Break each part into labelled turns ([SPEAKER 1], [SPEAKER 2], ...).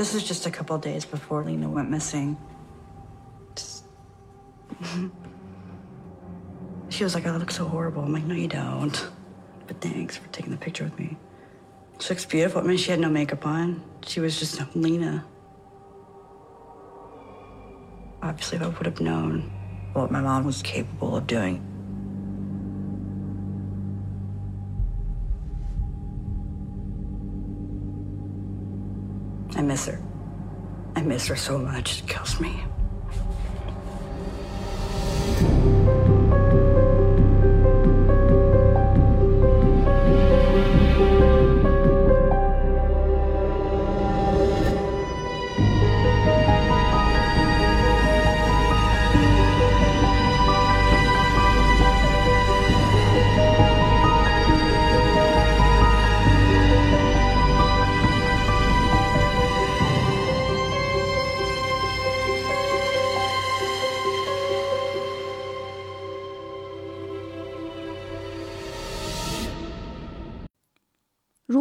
[SPEAKER 1] This is just a couple days before Lena went missing. Just... she was like, I look so horrible. I'm like, no, you don't. But thanks for taking the picture with me. She looks beautiful. I mean, she had no makeup on. She was just Lena. Obviously, if I would have known what my mom was capable of doing, miss her so much. It kills me.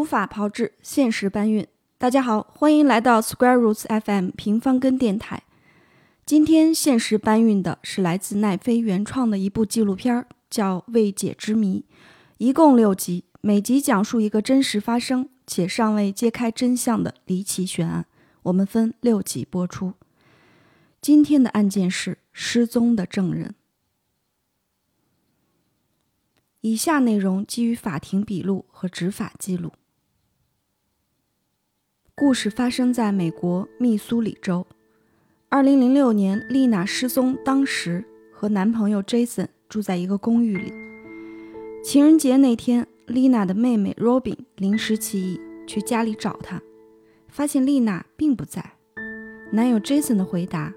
[SPEAKER 2] 法炮制，现实搬运。大家好，欢迎来到 Square Roots FM 平方根电台。今天现实搬运的是来自奈飞原创的一部纪录片，叫《未解之谜》，一共六集，每集讲述一个真实发生且尚未揭开真相的离奇悬案。我们分六集播出。今天的案件是失踪的证人。以下内容基于法庭笔录和执法记录。故事发生在美国密苏里州。二零零六年，丽娜失踪，当时和男朋友 Jason 住在一个公寓里。情人节那天，丽娜的妹妹 Robin 临时起意去家里找她，发现丽娜并不在。男友 Jason 的回答：“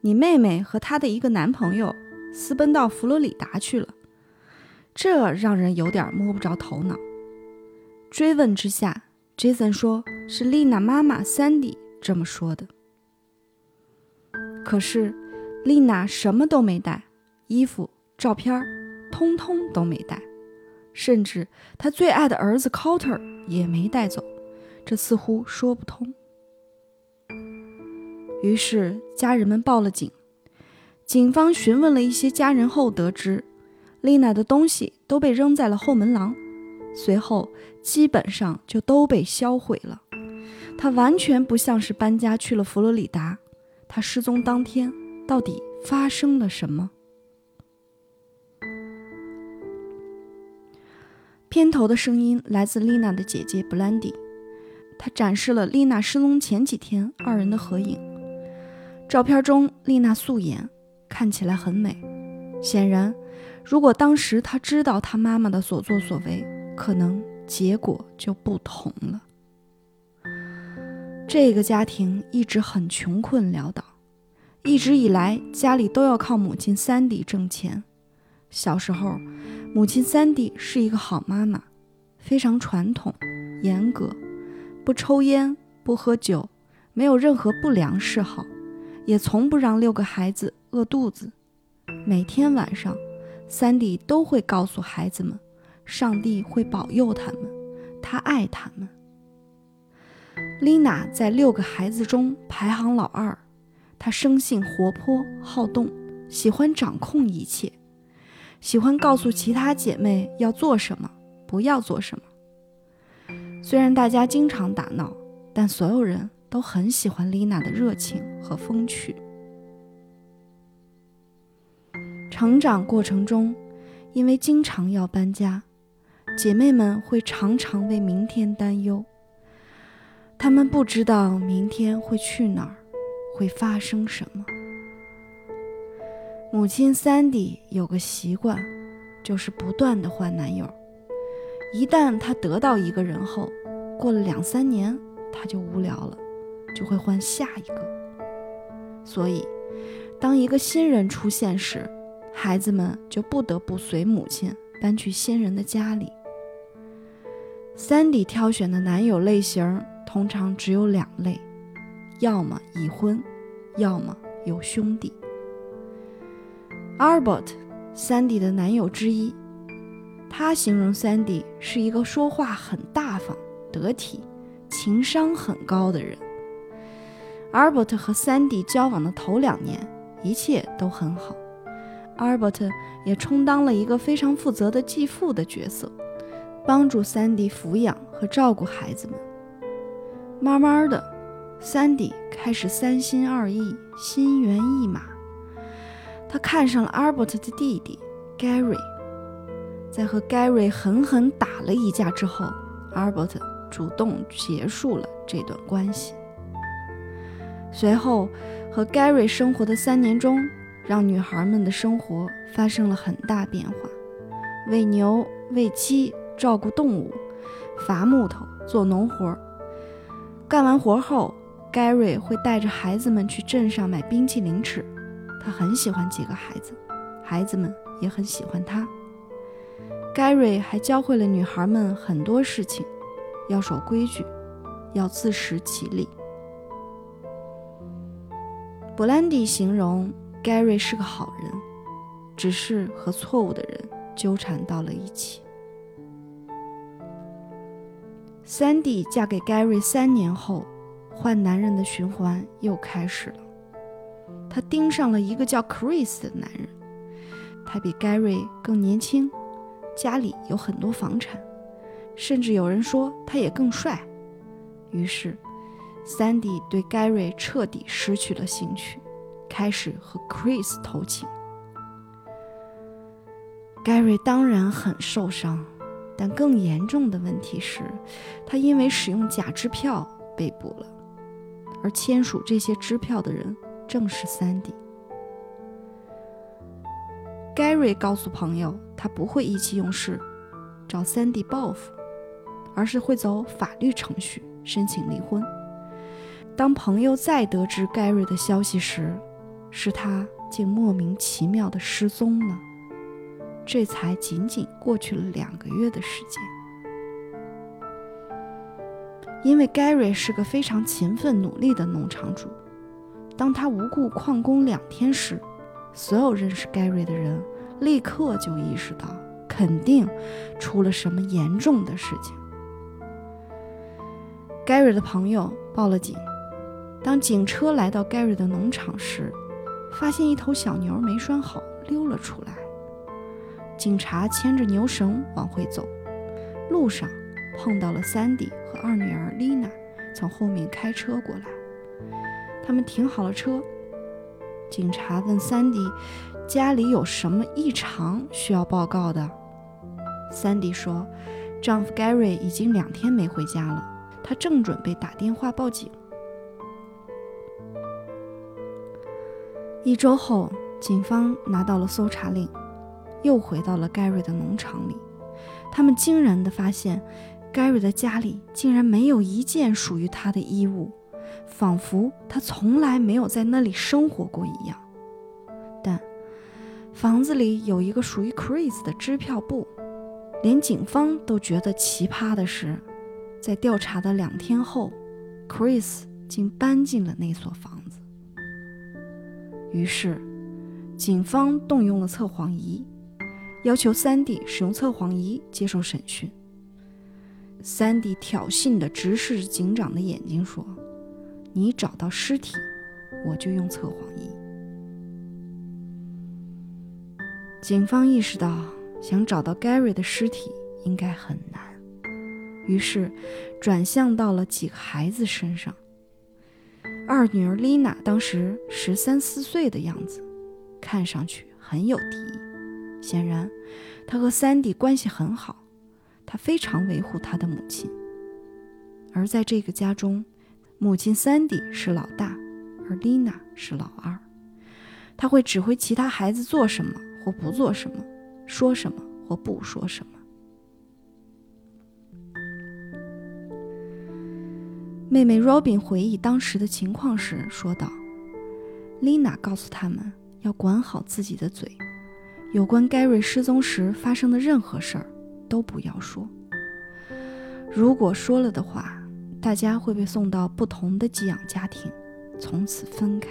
[SPEAKER 2] 你妹妹和她的一个男朋友私奔到佛罗里达去了。”这让人有点摸不着头脑。追问之下，Jason 说是丽娜妈妈 Sandy 这么说的。可是丽娜什么都没带，衣服、照片通通都没带，甚至她最爱的儿子 Carter 也没带走，这似乎说不通。于是家人们报了警，警方询问了一些家人后得知。丽娜的东西都被扔在了后门廊，随后基本上就都被销毁了。她完全不像是搬家去了佛罗里达。她失踪当天到底发生了什么？片头的声音来自丽娜的姐姐布兰迪，她展示了丽娜失踪前几天二人的合影。照片中，丽娜素颜，看起来很美，显然。如果当时她知道她妈妈的所作所为，可能结果就不同了。这个家庭一直很穷困潦倒，一直以来家里都要靠母亲三弟挣钱。小时候，母亲三弟是一个好妈妈，非常传统、严格，不抽烟、不喝酒，没有任何不良嗜好，也从不让六个孩子饿肚子。每天晚上。三弟都会告诉孩子们，上帝会保佑他们，他爱他们。丽娜在六个孩子中排行老二，她生性活泼好动，喜欢掌控一切，喜欢告诉其他姐妹要做什么，不要做什么。虽然大家经常打闹，但所有人都很喜欢丽娜的热情和风趣。成长过程中，因为经常要搬家，姐妹们会常常为明天担忧。她们不知道明天会去哪儿，会发生什么。母亲 Sandy 有个习惯，就是不断的换男友。一旦她得到一个人后，过了两三年，她就无聊了，就会换下一个。所以，当一个新人出现时，孩子们就不得不随母亲搬去新人的家里。Sandy 挑选的男友类型通常只有两类，要么已婚，要么有兄弟。Albert，Sandy 的男友之一，他形容 Sandy 是一个说话很大方、得体、情商很高的人。Albert 和 Sandy 交往的头两年，一切都很好。Albert 也充当了一个非常负责的继父的角色，帮助 Sandy 抚养和照顾孩子们。慢慢的，Sandy 开始三心二意，心猿意马。他看上了 Albert 的弟弟 Gary。在和 Gary 狠狠打了一架之后，Albert 主动结束了这段关系。随后，和 Gary 生活的三年中，让女孩们的生活发生了很大变化：喂牛、喂鸡、照顾动物、伐木头、做农活。干完活后，Gary 会带着孩子们去镇上买冰淇淋吃。他很喜欢几个孩子，孩子们也很喜欢他。Gary 还教会了女孩们很多事情，要守规矩，要自食其力。布兰迪形容 Gary 是个好人，只是和错误的人纠缠到了一起。Sandy 嫁给 Gary 三年后，换男人的循环又开始了。她盯上了一个叫 Chris 的男人，他比 Gary 更年轻。家里有很多房产，甚至有人说他也更帅。于是，Sandy 对 Gary 彻底失去了兴趣，开始和 Chris 偷情。Gary 当然很受伤，但更严重的问题是，他因为使用假支票被捕了，而签署这些支票的人正是 Sandy。Gary 告诉朋友，他不会意气用事，找 Sandy 报复，而是会走法律程序申请离婚。当朋友再得知 Gary 的消息时，是他竟莫名其妙的失踪了。这才仅仅过去了两个月的时间。因为 Gary 是个非常勤奋努力的农场主，当他无故旷工两天时，所有认识 Gary 的人立刻就意识到，肯定出了什么严重的事情。Gary 的朋友报了警。当警车来到 Gary 的农场时，发现一头小牛没拴好溜了出来。警察牵着牛绳往回走，路上碰到了 Sandy 和二女儿 Lina 从后面开车过来。他们停好了车。警察问 Sandy：“ 家里有什么异常需要报告的？”Sandy 说：“丈夫 Gary 已经两天没回家了，他正准备打电话报警。”一周后，警方拿到了搜查令，又回到了 Gary 的农场里。他们惊然地发现，Gary 的家里竟然没有一件属于他的衣物。仿佛他从来没有在那里生活过一样，但房子里有一个属于 Chris 的支票簿。连警方都觉得奇葩的是，在调查的两天后，Chris 竟搬进了那所房子。于是，警方动用了测谎仪，要求三弟使用测谎仪接受审讯。三弟挑衅地直视警长的眼睛说。你找到尸体，我就用测谎仪。警方意识到，想找到 Gary 的尸体应该很难，于是转向到了几个孩子身上。二女儿 Lina 当时十三四岁的样子，看上去很有敌意。显然，他和 Sandy 关系很好，他非常维护他的母亲。而在这个家中，母亲 Sandy 是老大，而 Lina 是老二。她会指挥其他孩子做什么或不做什么，说什么或不说什么。妹妹 Robin 回忆当时的情况时说道：“Lina 告诉他们要管好自己的嘴，有关 Gary 失踪时发生的任何事儿都不要说。如果说了的话。”大家会被送到不同的寄养家庭，从此分开。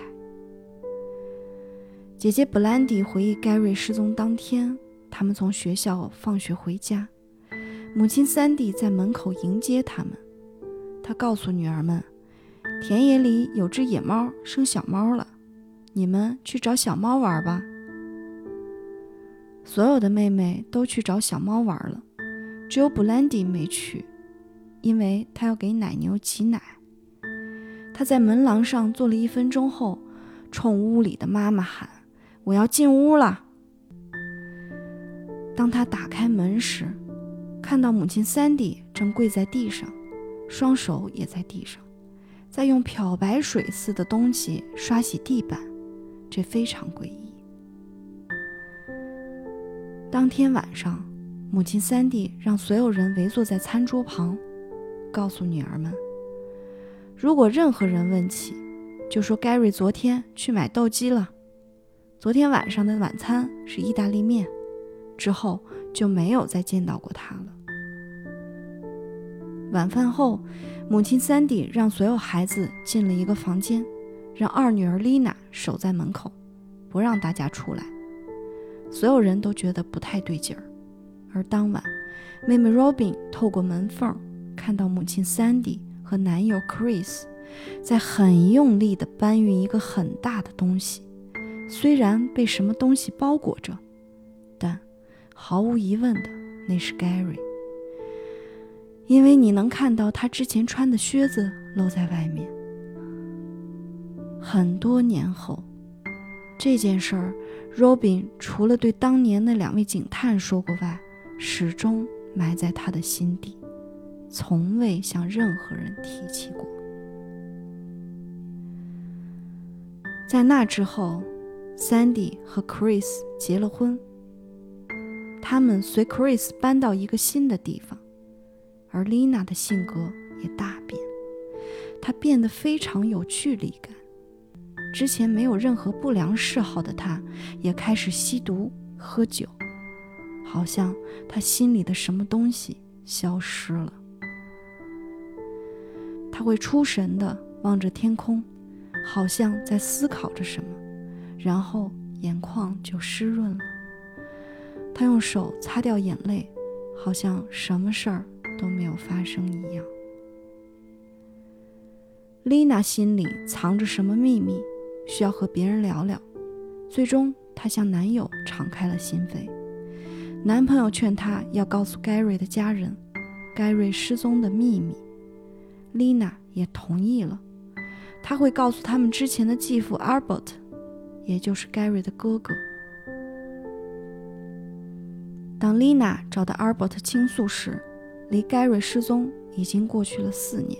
[SPEAKER 2] 姐姐布兰迪回忆，Gary 失踪当天，他们从学校放学回家，母亲 Sandy 在门口迎接他们。她告诉女儿们田野里有只野猫生小猫了，你们去找小猫玩吧。”所有的妹妹都去找小猫玩了，只有布兰迪没去，因为她要给奶牛挤奶。她在门廊上坐了一分钟后，冲屋里的妈妈喊：“我要进屋了。”当她打开门时，看到母亲三弟正跪在地上，双手也在地上，在用漂白水似的东西刷洗地板，这非常诡异。当天晚上，母亲三弟让所有人围坐在餐桌旁，告诉女儿们：如果任何人问起，就说 Gary 昨天去买豆鸡了。昨天晚上的晚餐是意大利面，之后就没有再见到过他了。晚饭后，母亲三弟让所有孩子进了一个房间，让二女儿丽娜守在门口，不让大家出来。所有人都觉得不太对劲儿，而当晚，妹妹 Robin 透过门缝看到母亲 Sandy 和男友 Chris 在很用力地搬运一个很大的东西，虽然被什么东西包裹着，但毫无疑问的那是 Gary，因为你能看到他之前穿的靴子露在外面。很多年后，这件事儿。Robin 除了对当年那两位警探说过外，始终埋在他的心底，从未向任何人提起过。在那之后，Sandy 和 Chris 结了婚。他们随 Chris 搬到一个新的地方，而 Lina 的性格也大变，她变得非常有距离感。之前没有任何不良嗜好的他，也开始吸毒、喝酒，好像他心里的什么东西消失了。他会出神地望着天空，好像在思考着什么，然后眼眶就湿润了。他用手擦掉眼泪，好像什么事儿都没有发生一样。丽娜心里藏着什么秘密？需要和别人聊聊，最终她向男友敞开了心扉。男朋友劝她要告诉 Gary 的家人，Gary 失踪的秘密。Lina 也同意了，她会告诉他们之前的继父 Albert，也就是 Gary 的哥哥。当 Lina 找到 Albert 倾诉时，离 Gary 失踪已经过去了四年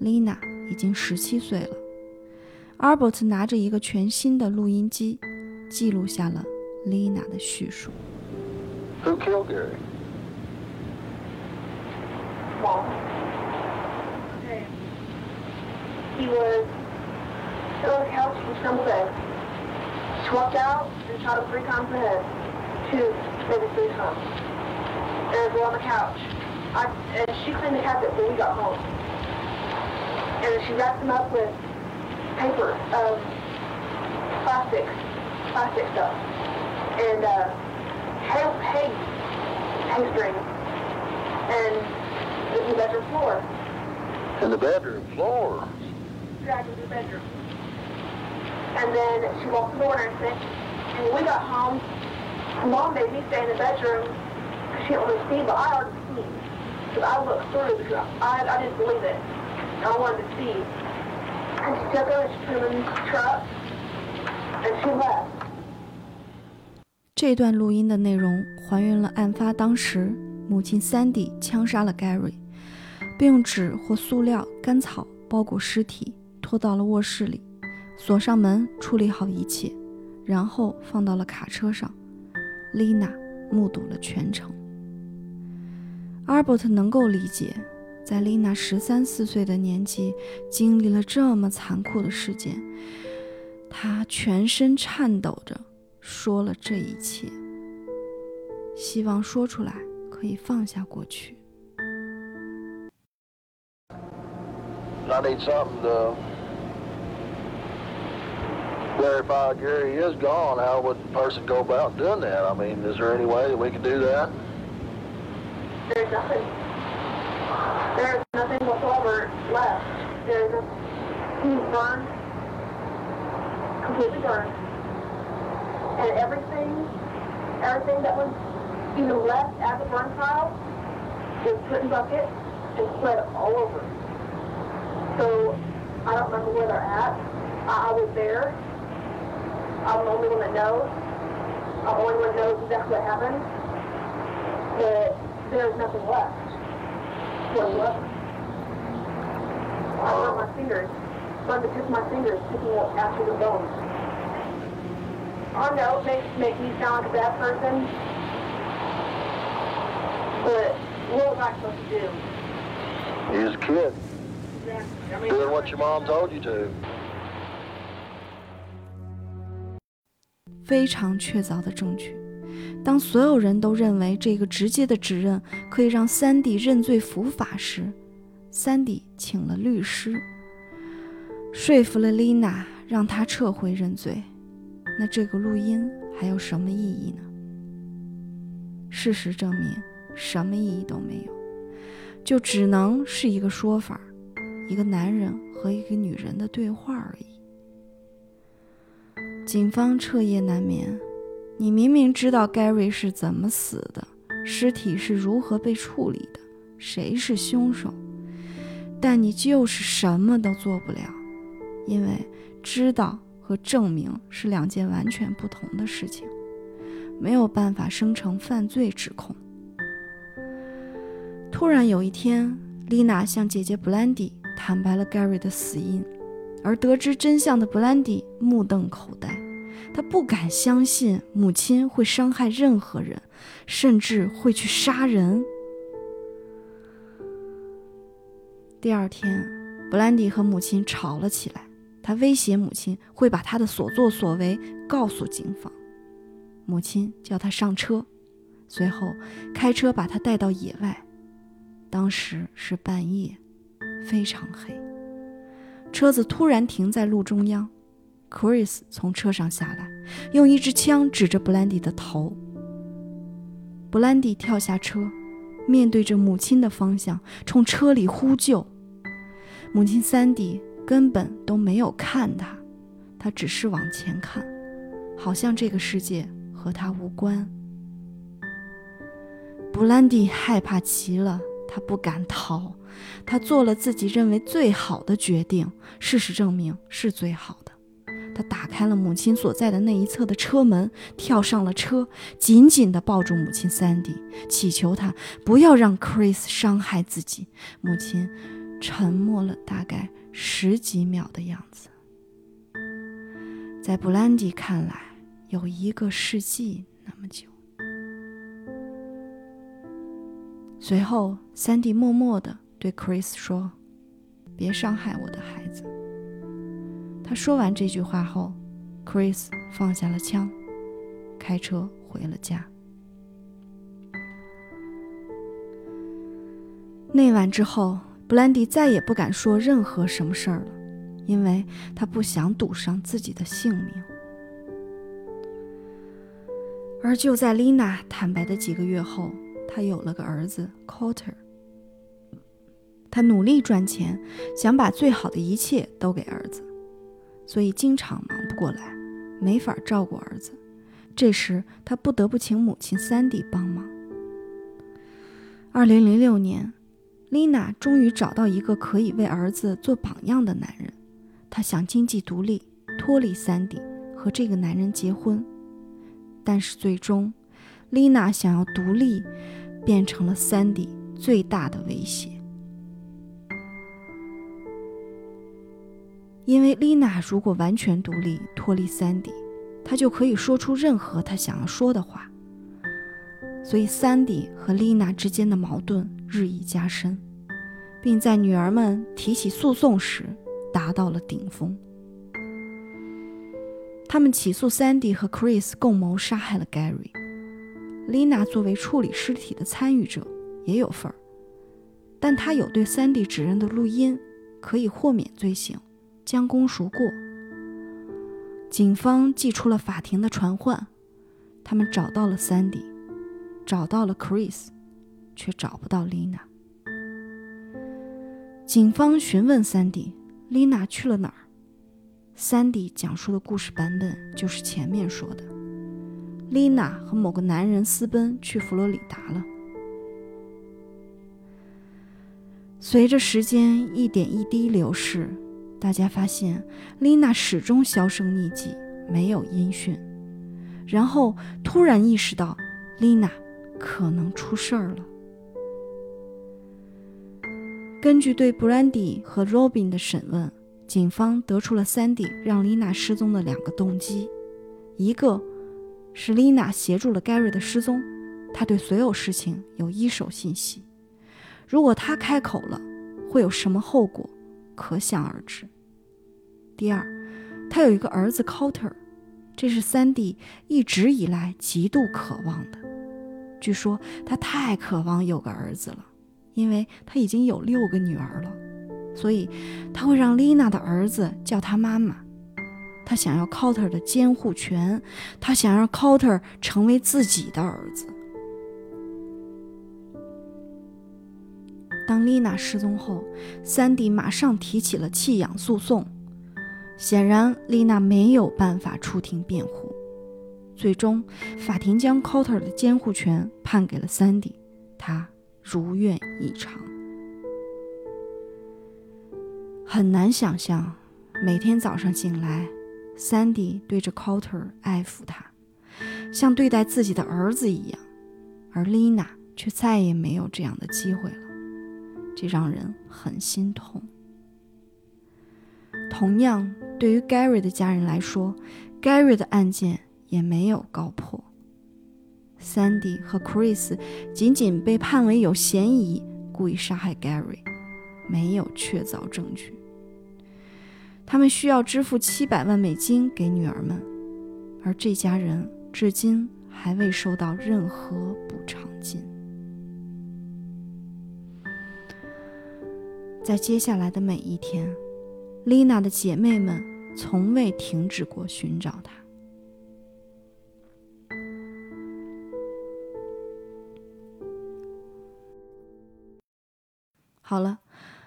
[SPEAKER 2] ，Lina 已经十七岁了。Albert 拿着一个全新的录音机，记录下了 Lina 的叙述。
[SPEAKER 3] Who killed Gary?
[SPEAKER 4] Mom. Okay. He was still on the couch from something. Walked out and shot him three times in the head. Two, maybe three times. There was was on the couch. I, and she cleaned the cabinet when we got home. And she wrapped him up with paper, um, plastic, plastic stuff, and uh, hay, hay, hay string, and the bedroom floor.
[SPEAKER 3] And the bedroom floor?
[SPEAKER 4] Dragged into the bedroom. And then she locked the door and said, And when we got home, mom made me stay in the bedroom because she didn't want to see, but I already seen. Because I looked through because I, I didn't believe it. I wanted to see.
[SPEAKER 2] 这段录音的内容还原了案发当时，母亲 Sandy 枪杀了 Gary，并用纸或塑料、干草包裹尸体，拖到了卧室里，锁上门，处理好一切，然后放到了卡车上。Lina 目睹了全程。Albert 能够理解。在丽娜十三四岁的年纪，经历了这么残酷的事件，她全身颤抖着说了这一切，希望说出来可以放下过去。
[SPEAKER 3] I need something to verify Gary is gone. How would a person go about doing that? I mean, is there any way that we can do that?
[SPEAKER 4] There's nothing. There's nothing whatsoever left. There's a He was burned, completely burned, and everything, everything that was even left as a burn pile was put in buckets and spread all over. So I don't remember where they're at. I, I was there. I'm the only one that knows. I'm the only one that knows exactly what happened. But there's nothing left well, my fingers. But the tip my fingers, picking up after the bones. Our note makes make me sound like a bad person. But what was I supposed to do?
[SPEAKER 3] He's a kid.
[SPEAKER 4] Yeah.
[SPEAKER 3] Doing what your mom told you to.
[SPEAKER 2] 非常确凿的证据。当所有人都认为这个直接的指认可以让三弟认罪伏法时，三弟请了律师，说服了丽娜，让她撤回认罪。那这个录音还有什么意义呢？事实证明，什么意义都没有，就只能是一个说法，一个男人和一个女人的对话而已。警方彻夜难眠。你明明知道 Gary 是怎么死的，尸体是如何被处理的，谁是凶手，但你就是什么都做不了，因为知道和证明是两件完全不同的事情，没有办法生成犯罪指控。突然有一天，丽娜向姐姐布兰迪坦白了 Gary 的死因，而得知真相的布兰迪目瞪口呆。他不敢相信母亲会伤害任何人，甚至会去杀人。第二天，布兰迪和母亲吵了起来，他威胁母亲会把他的所作所为告诉警方。母亲叫他上车，随后开车把他带到野外。当时是半夜，非常黑，车子突然停在路中央。Chris 从车上下来，用一支枪指着布兰迪的头。布兰迪跳下车，面对着母亲的方向，冲车里呼救。母亲三弟根本都没有看他，他只是往前看，好像这个世界和他无关。布兰迪害怕极了，他不敢逃，他做了自己认为最好的决定。事实证明是最好的。他打开了母亲所在的那一侧的车门，跳上了车，紧紧地抱住母亲三弟，祈求他不要让 Chris 伤害自己。母亲沉默了大概十几秒的样子，在布兰迪看来，有一个世纪那么久。随后，三弟默默地对 Chris 说：“别伤害我的孩子。”他说完这句话后，Chris 放下了枪，开车回了家。那晚之后，布兰迪再也不敢说任何什么事儿了，因为他不想赌上自己的性命。而就在丽娜坦白的几个月后，他有了个儿子 Cotter。他努力赚钱，想把最好的一切都给儿子。所以经常忙不过来，没法照顾儿子。这时他不得不请母亲三弟帮忙。二零零六年，丽娜终于找到一个可以为儿子做榜样的男人。她想经济独立，脱离三弟，和这个男人结婚。但是最终，丽娜想要独立，变成了三弟最大的威胁。因为丽娜如果完全独立脱离三弟，她就可以说出任何她想要说的话。所以三弟和丽娜之间的矛盾日益加深，并在女儿们提起诉讼时达到了顶峰。他们起诉三弟和 Chris 共谋杀害了 Gary。丽娜作为处理尸体的参与者也有份儿，但她有对三弟指认的录音，可以豁免罪行。将功赎过，警方寄出了法庭的传唤，他们找到了 Sandy，找到了 Chris，却找不到 Lina。警方询问 Sandy，丽娜去了哪儿？三弟讲述的故事版本就是前面说的，丽娜和某个男人私奔去佛罗里达了。随着时间一点一滴流逝，大家发现丽娜始终销声匿迹，没有音讯。然后突然意识到，丽娜可能出事儿了。根据对布兰迪和 Robin 的审问，警方得出了 Sandy 让丽娜失踪的两个动机：一个是丽娜协助了 Gary 的失踪，他对所有事情有一手信息。如果他开口了，会有什么后果，可想而知。第二，他有一个儿子 Coulter，这是三弟一直以来极度渴望的。据说他太渴望有个儿子了，因为他已经有六个女儿了，所以他会让丽娜的儿子叫他妈妈。他想要 Couter 的监护权，他想让 Couter 成为自己的儿子。当丽娜失踪后，三弟马上提起了弃养诉讼。显然，丽娜没有办法出庭辩护。最终，法庭将 Couter 的监护权判给了 Sandy，，他如愿以偿。很难想象，每天早上醒来，，Sandy 对着 Couter 爱抚他，像对待自己的儿子一样，而丽娜却再也没有这样的机会了。这让人很心痛。同样，对于 Gary 的家人来说，Gary 的案件也没有告破。Sandy 和 Chris 仅仅被判为有嫌疑故意杀害 Gary，没有确凿证据。他们需要支付七百万美金给女儿们，而这家人至今还未收到任何补偿金。在接下来的每一天，丽娜的姐妹们从未停止过寻找她。好了，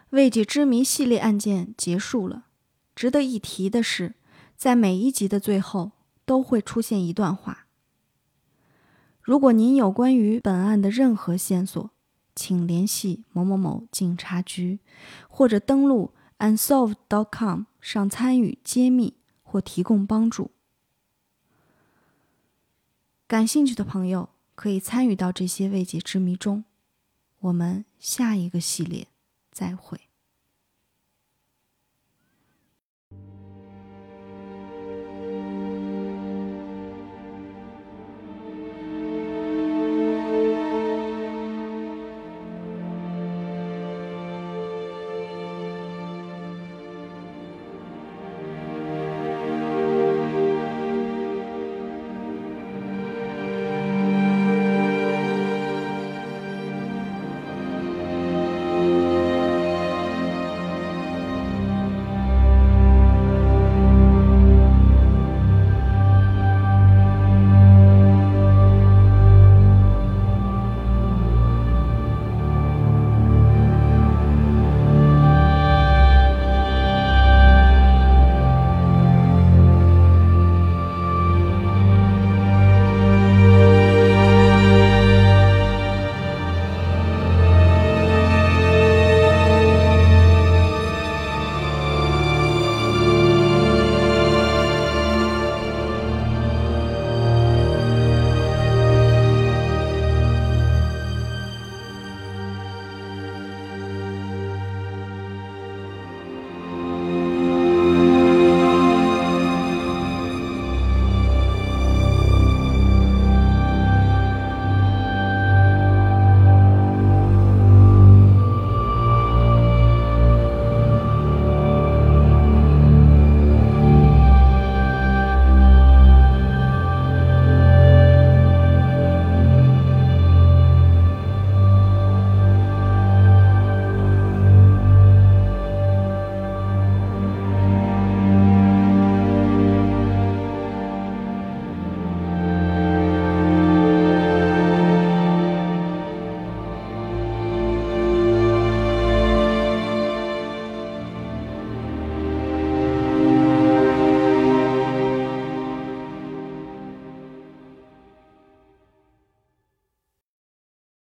[SPEAKER 2] 未解之谜系列案件结束了。值得一提的是，在每一集的最后都会出现一段话。如果您有关于本案的任何线索，请联系某某某警察局，或者登录 unsolved.com 上参与揭秘或提供帮助。感兴趣的朋友可以参与到这些未解之谜中。我们下一个系列再会。